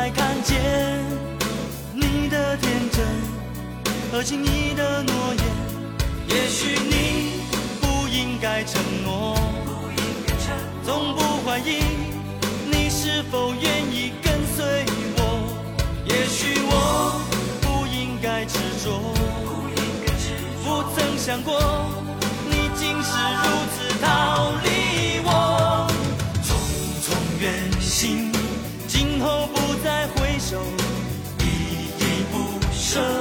佛还看见你的天真和轻易的诺言。也许你不应该承诺，从不怀疑你是否愿意跟随我。也许我不应该执着，不曾想过你竟是如此逃离不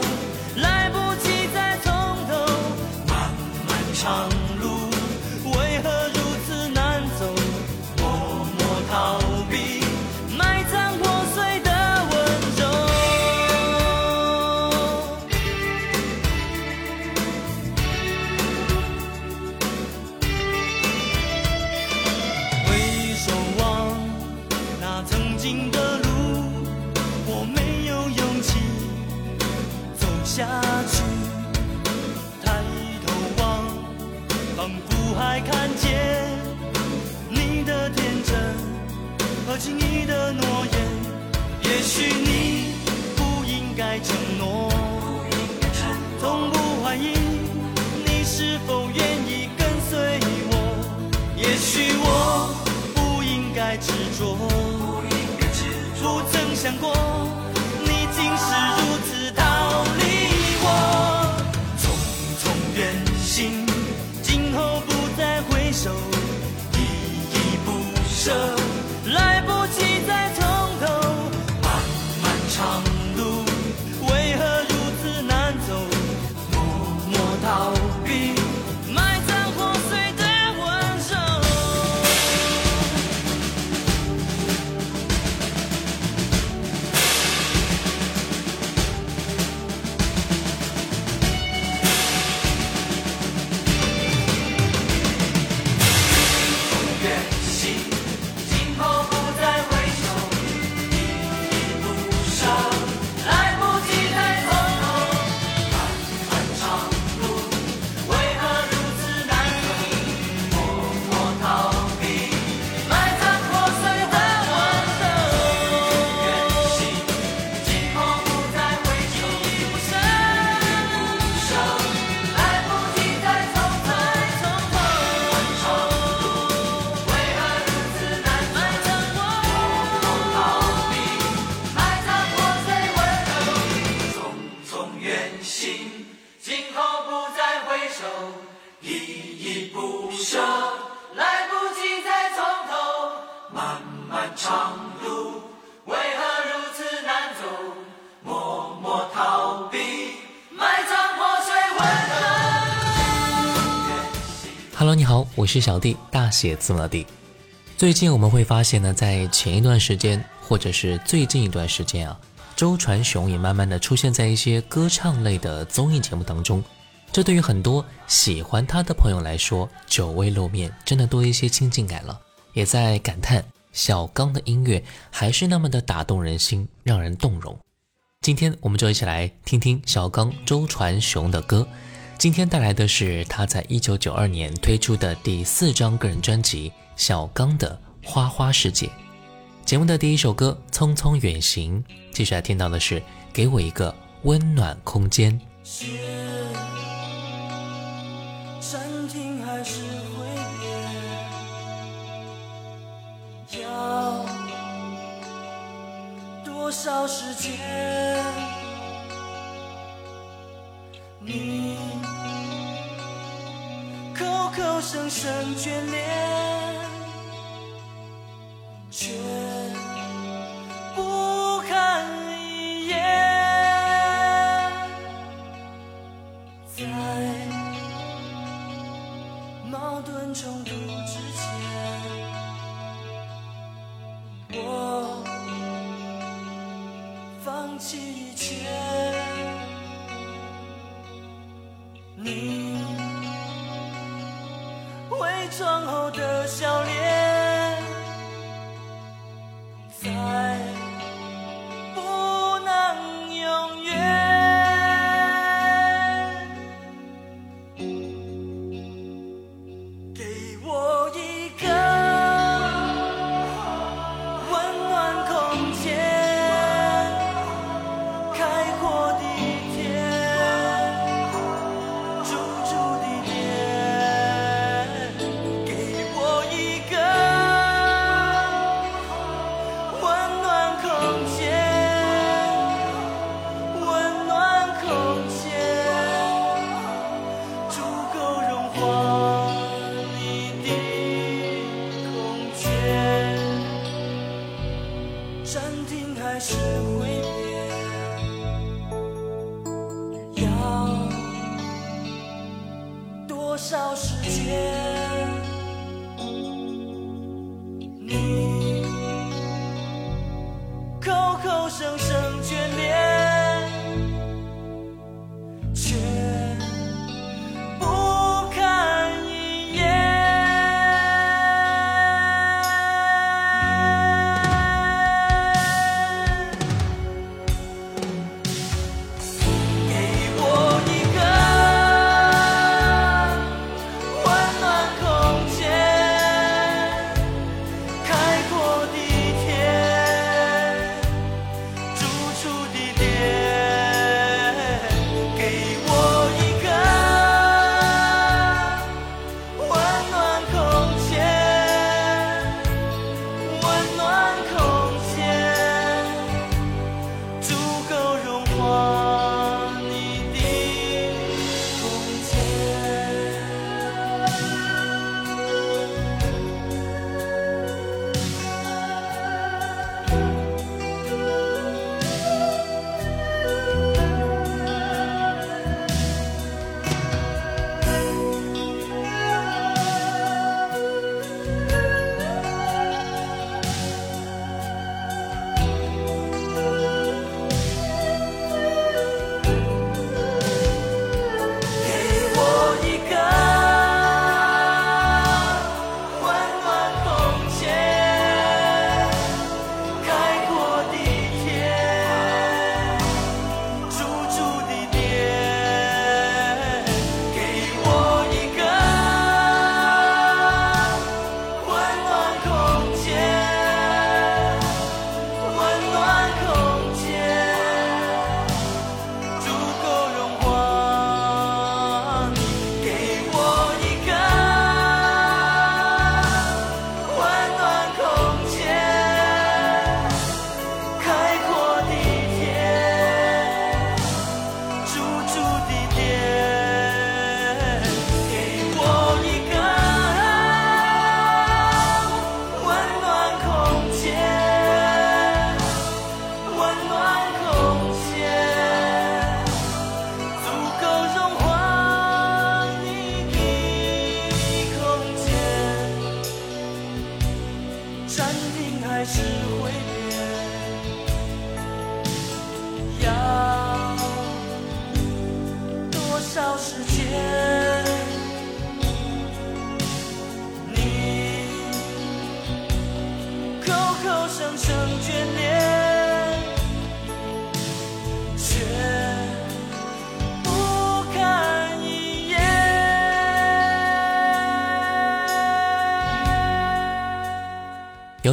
不应该承诺，从不怀疑你是否愿意跟随我。也许我不应该执着，不曾想过你竟是如你好，我是小弟，大写字母的弟。最近我们会发现呢，在前一段时间，或者是最近一段时间啊，周传雄也慢慢的出现在一些歌唱类的综艺节目当中。这对于很多喜欢他的朋友来说，久未露面，真的多一些亲近感了。也在感叹小刚的音乐还是那么的打动人心，让人动容。今天我们就一起来听听小刚周传雄的歌。今天带来的是他在一九九二年推出的第四张个人专辑《小刚的花花世界》。节目的第一首歌《匆匆远行》，接下来听到的是《给我一个温暖空间》。暂停还是挥别？要多少时间？你口口声声眷恋，却不看一眼，在矛盾冲突之前，我放弃一切。你。伪装后的笑脸，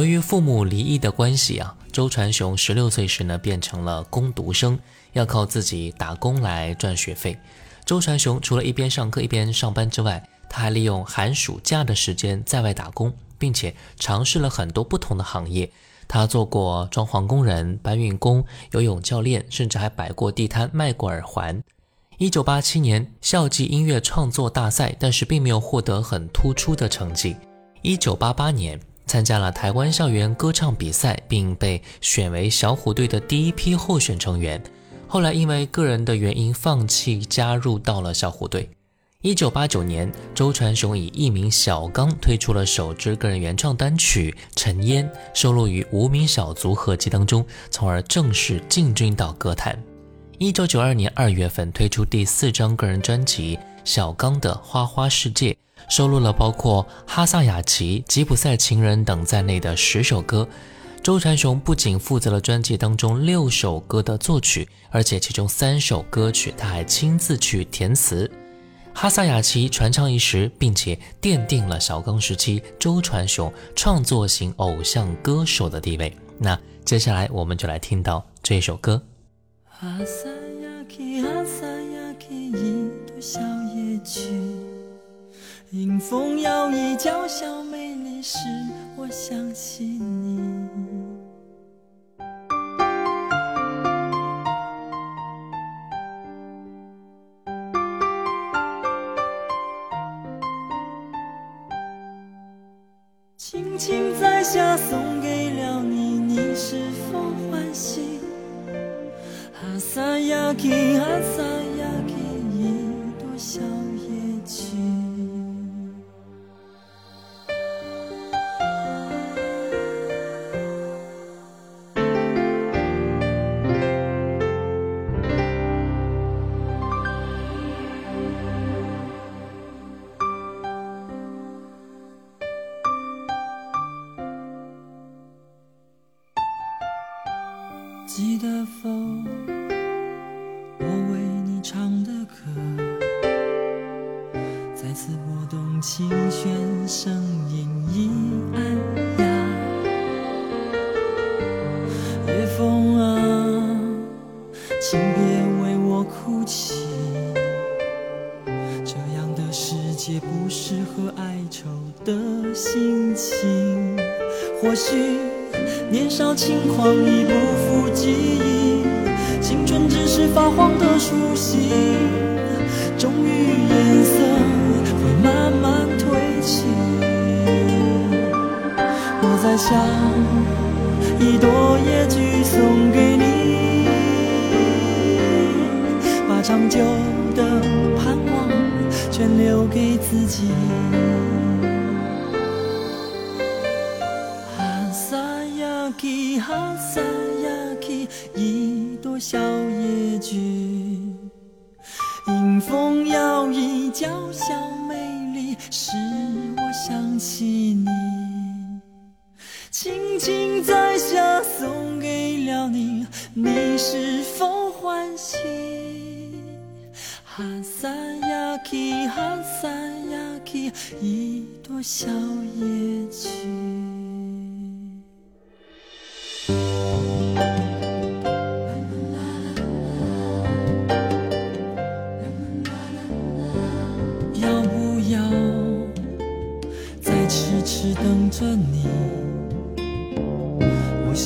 由于父母离异的关系啊，周传雄十六岁时呢变成了工读生，要靠自己打工来赚学费。周传雄除了一边上课一边上班之外，他还利用寒暑假的时间在外打工，并且尝试了很多不同的行业。他做过装潢工人、搬运工、游泳教练，甚至还摆过地摊卖过耳环。一九八七年校际音乐创作大赛，但是并没有获得很突出的成绩。一九八八年参加了台湾校园歌唱比赛，并被选为小虎队的第一批候选成员。后来因为个人的原因放弃加入到了小虎队。一九八九年，周传雄以艺名小刚推出了首支个人原创单曲《尘烟》，收录于无名小卒合辑当中，从而正式进军到歌坛。一九九二年二月份推出第四张个人专辑《小刚的花花世界》，收录了包括《哈萨雅奇》《吉普赛情人》等在内的十首歌。周传雄不仅负责了专辑当中六首歌的作曲，而且其中三首歌曲他还亲自去填词。哈萨雅奇传唱一时，并且奠定了小刚时期周传雄创作型偶像歌手的地位。那接下来我们就来听到这首歌。迎风摇曳，娇小美丽，使我想起你。轻轻摘下，送给了你，你是否欢喜？阿萨雅奇，哈萨迎风摇曳，娇小美丽，使我想起你。轻轻摘下，送给了你，你是否欢喜？哈萨雅奇，哈萨雅奇，一朵小野菊。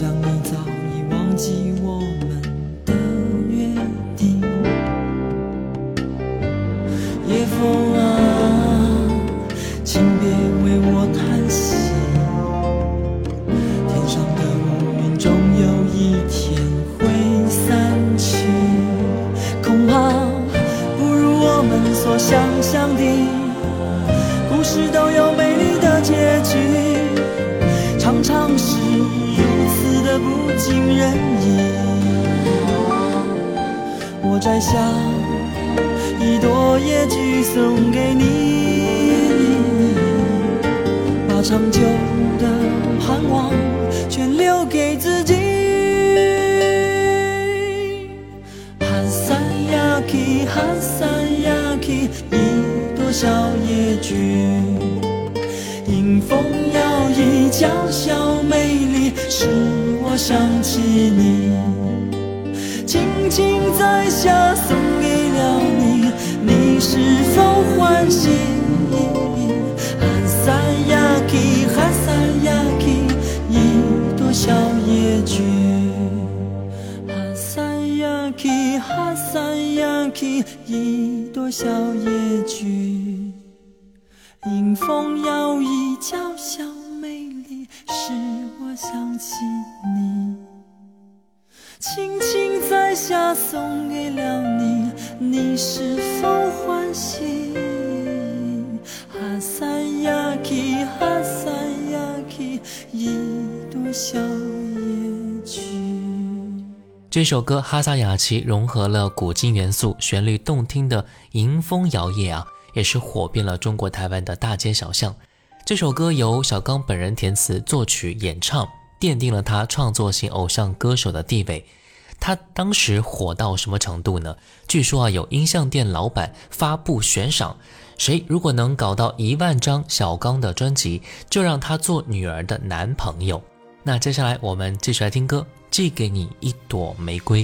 想你早已忘记我。摘下一朵野菊送给你，把长久的盼望全留给自己。哈萨雅奇，哈萨雅奇，一朵小野菊，迎风摇曳，娇小美丽，使我想起你，轻轻在下送给了你，你是否欢喜？哈萨雅琪，哈萨雅琪，一朵小野菊。哈萨雅琪，哈萨雅琪，一朵小野菊。迎风摇曳，娇小美丽，使我想起你。下送给了你，你是否欢喜？哈萨雅琪，哈萨雅琪，一朵小野菊。这首歌《哈萨雅琪》融合了古今元素，旋律动听的迎风摇曳啊，也是火遍了中国台湾的大街小巷。这首歌由小刚本人填词、作曲、演唱，奠定了他创作型偶像歌手的地位。他当时火到什么程度呢？据说啊，有音像店老板发布悬赏，谁如果能搞到一万张小刚的专辑，就让他做女儿的男朋友。那接下来我们继续来听歌，《寄给你一朵玫瑰》。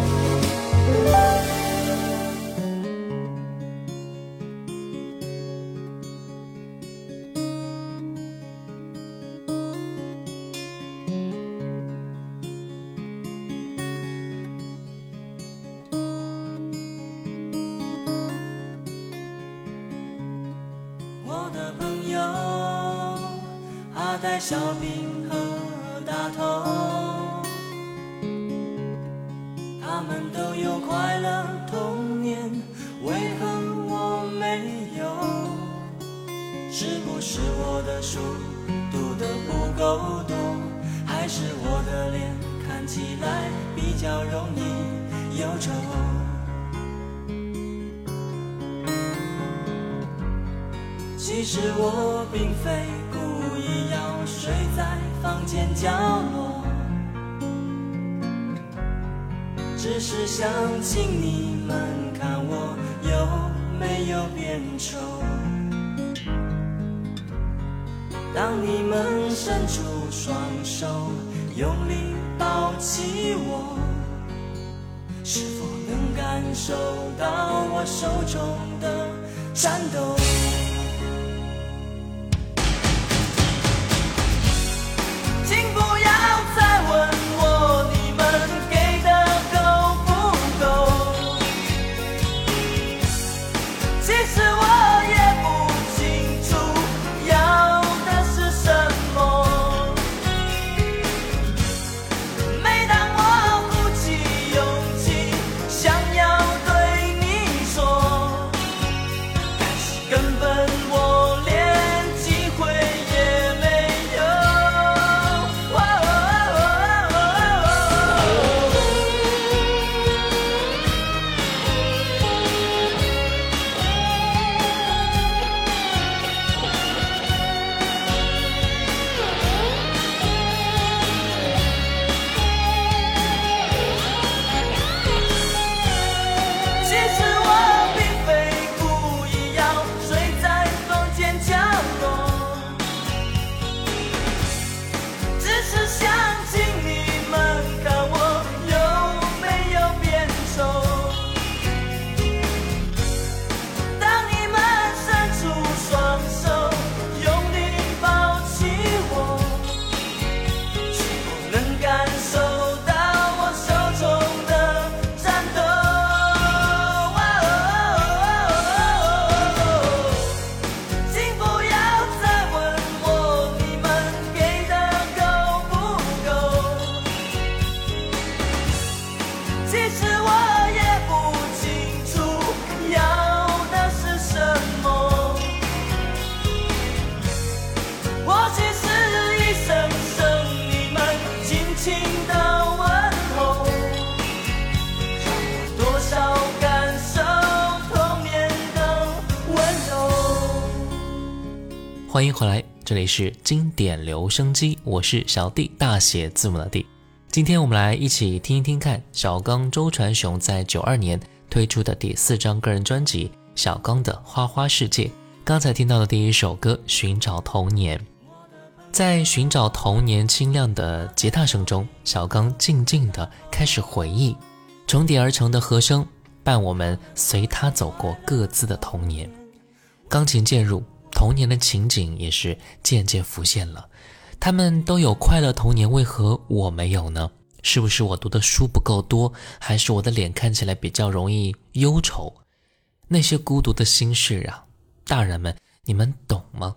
较容易忧愁？其实我并非故意要睡在房间角落，只是想请你们看我有没有变丑。当你们伸出双手，用力抱起我，受到我手中的颤抖？里是经典留声机，我是小弟，大写字母的弟。今天我们来一起听一听看小刚周传雄在九二年推出的第四张个人专辑《小刚的花花世界》。刚才听到的第一首歌《寻找童年》，在寻找童年清亮的吉他声中，小刚静静地开始回忆，重叠而成的和声伴我们随他走过各自的童年。钢琴渐入，童年的情景也是渐渐浮现了。他们都有快乐童年，为何我没有呢？是不是我读的书不够多，还是我的脸看起来比较容易忧愁？那些孤独的心事啊，大人们，你们懂吗？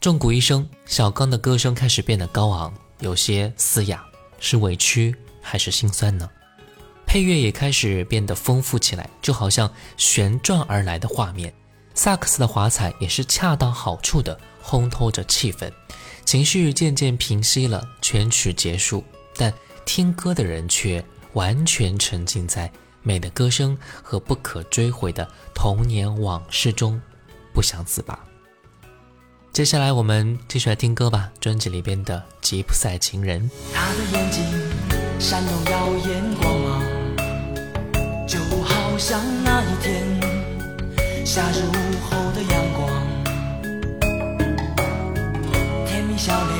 重鼓一声，小刚的歌声开始变得高昂，有些嘶哑，是委屈还是心酸呢？配乐也开始变得丰富起来，就好像旋转而来的画面。萨克斯的华彩也是恰到好处的烘托着气氛，情绪渐渐平息了，全曲结束，但听歌的人却完全沉浸在美的歌声和不可追回的童年往事中，不想自拔。接下来我们继续来听歌吧，专辑里边的《吉普赛情人》。他的眼睛闪动耀眼光芒，就好像那一天夏日午后的阳光。甜蜜笑脸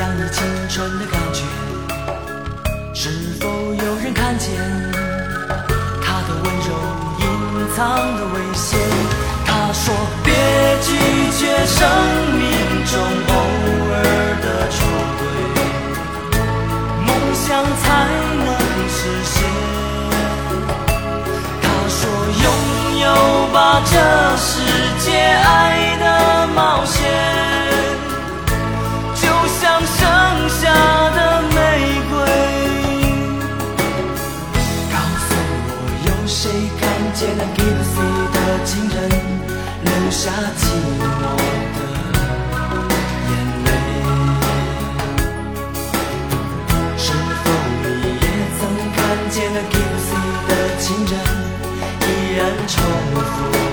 洋溢青春的感觉，是否有人看见他的温柔隐藏的危险？他说：别拒绝生命中偶尔的出轨，梦想才这世界爱的冒险，就像盛夏的玫瑰。告诉我，有谁看见那 Gypsy 的情人流下寂寞的眼泪？是否你也曾看见那 Gypsy 的情人依然重复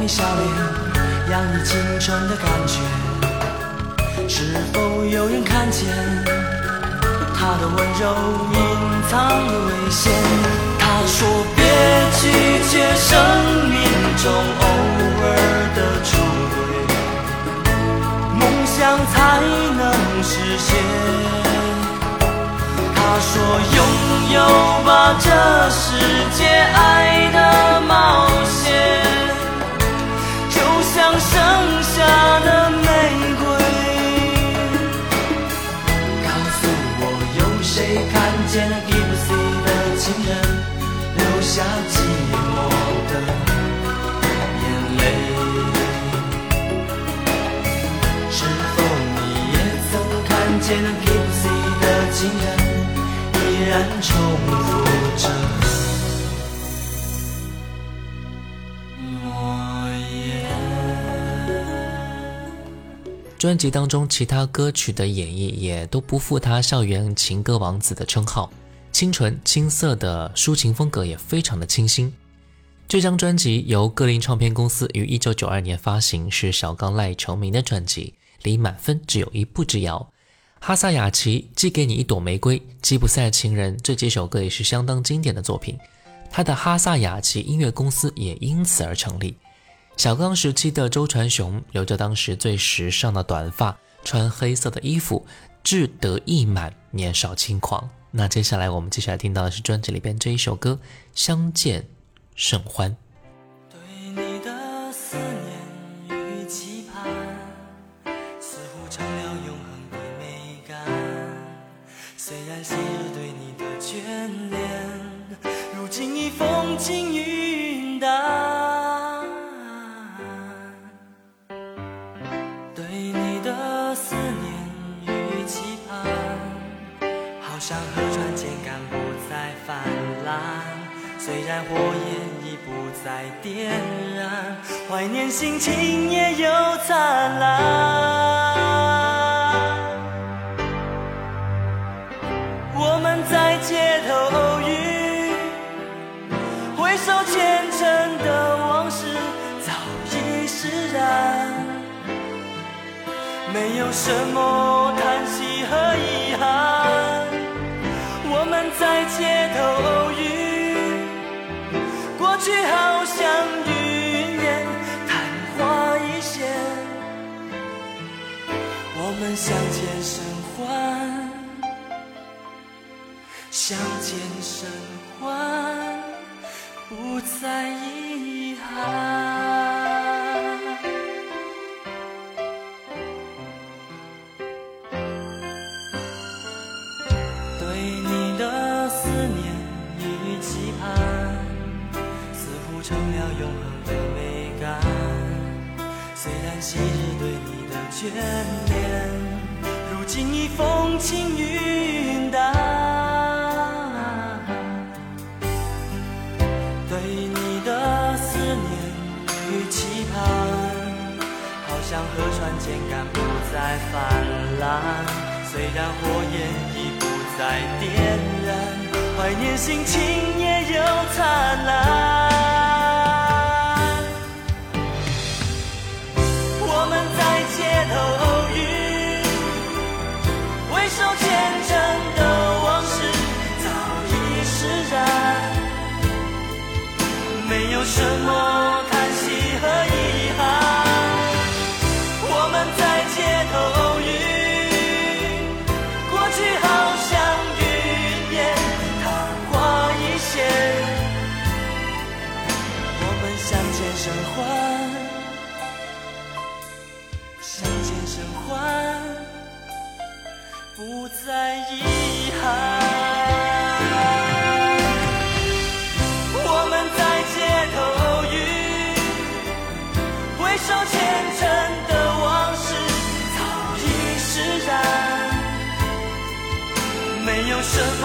你笑脸洋溢青春的感觉。是否有人看见他的温柔隐藏的危险？他说：别拒绝生命中偶尔的出轨，梦想才能实现。他说：“拥有吧这世界爱的冒险，就像盛夏的玫瑰。”告诉我，有谁看见了 Gypsy 的情人流下寂寞的眼泪？是否你也曾看见了 Gypsy 的情人？依然重专辑当中其他歌曲的演绎也都不负他校园情歌王子的称号，清纯青涩的抒情风格也非常的清新。这张专辑由格林唱片公司于一九九二年发行，是小刚赖成名的专辑，离满分只有一步之遥。哈萨雅琪寄给你一朵玫瑰，吉普赛情人这几首歌也是相当经典的作品。他的哈萨雅琪音乐公司也因此而成立。小刚时期的周传雄留着当时最时尚的短发，穿黑色的衣服，志得意满，年少轻狂。那接下来我们接下来听到的是专辑里边这一首歌《相见甚欢》。虽然火焰已不再点燃，怀念心情也有灿烂。我们在街头偶遇，回首前尘的往事早已释然，没有什么叹息和遗憾。我们在街头偶遇。去好像云烟，昙花一现。我们相见甚欢，相见甚欢，不再遗憾。眷恋，如今已风轻云淡。对你的思念与期盼，好像河川间干不再泛滥。虽然火焰已不再点燃，怀念心情前尘的往事早已释然，没有什么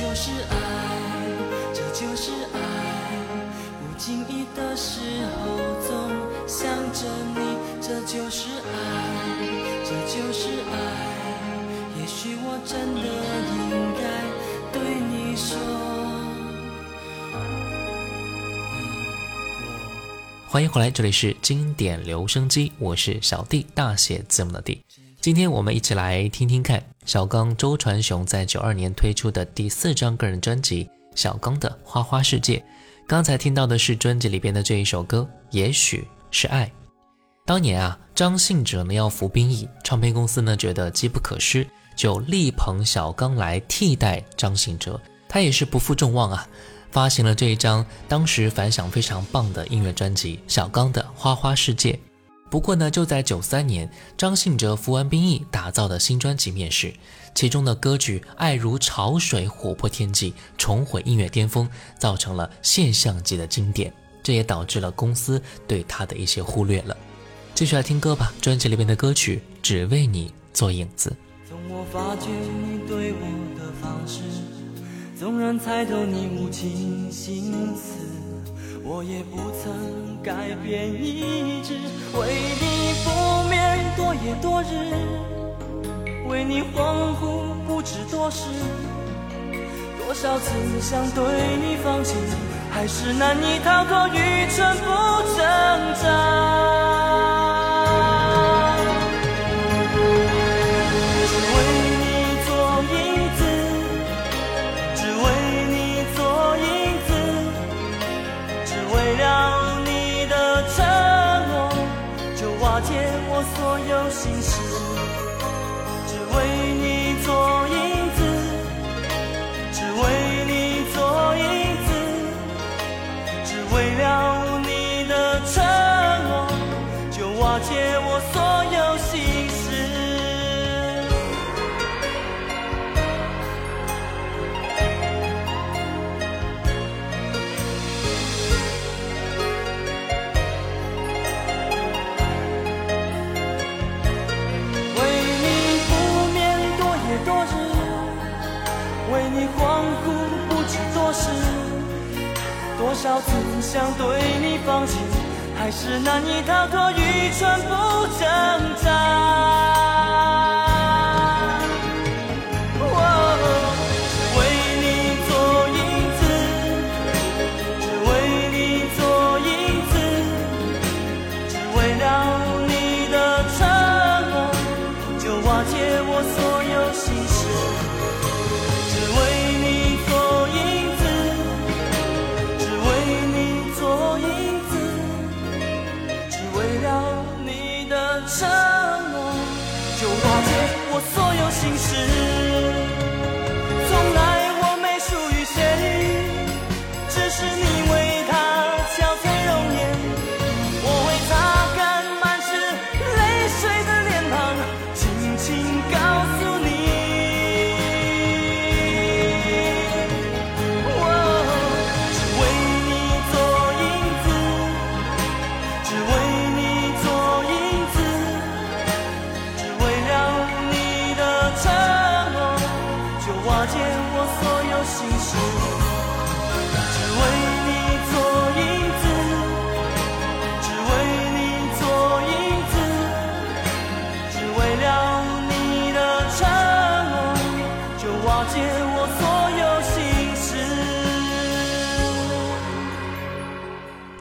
就是爱，这就是爱。不经意的时候总想着你，这就是爱，这就是爱。也许我真的应该对你说。欢迎回来，这里是经典留声机，我是小弟，大写字母的弟。今天我们一起来听听看小刚周传雄在九二年推出的第四张个人专辑《小刚的花花世界》。刚才听到的是专辑里边的这一首歌，也许是爱。当年啊，张信哲呢要服兵役，唱片公司呢觉得机不可失，就力捧小刚来替代张信哲。他也是不负众望啊，发行了这一张当时反响非常棒的音乐专辑《小刚的花花世界》。不过呢，就在九三年，张信哲服完兵役打造的新专辑面世，其中的歌曲《爱如潮水》火破天际，重回音乐巅峰，造成了现象级的经典。这也导致了公司对他的一些忽略了。继续来听歌吧，专辑里面的歌曲《只为你做影子》。从我发觉你对我的方式，纵然猜透你无情心思，我也不曾改变一直。为你不眠多夜多日，为你恍惚不知多时。多少次想对你放弃，还是难以逃脱愚蠢不挣扎。想对你放弃，还是难以逃脱愚蠢不挣扎。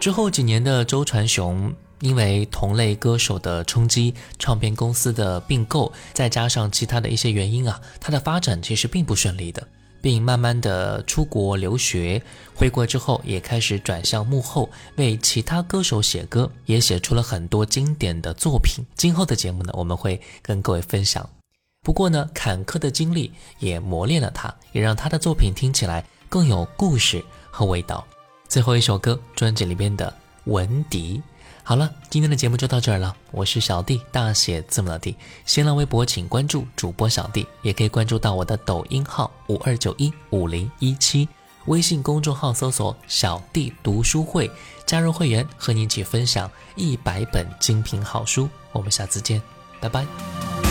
之后几年的周传雄，因为同类歌手的冲击、唱片公司的并购，再加上其他的一些原因啊，他的发展其实并不顺利的，并慢慢的出国留学，回国之后也开始转向幕后，为其他歌手写歌，也写出了很多经典的作品。今后的节目呢，我们会跟各位分享。不过呢，坎坷的经历也磨练了他，也让他的作品听起来更有故事和味道。最后一首歌，专辑里边的《文迪》。好了，今天的节目就到这儿了。我是小弟，大写字母的弟。新浪微博请关注主播小弟，也可以关注到我的抖音号五二九一五零一七，微信公众号搜索“小弟读书会”，加入会员，和你一起分享一百本精品好书。我们下次见，拜拜。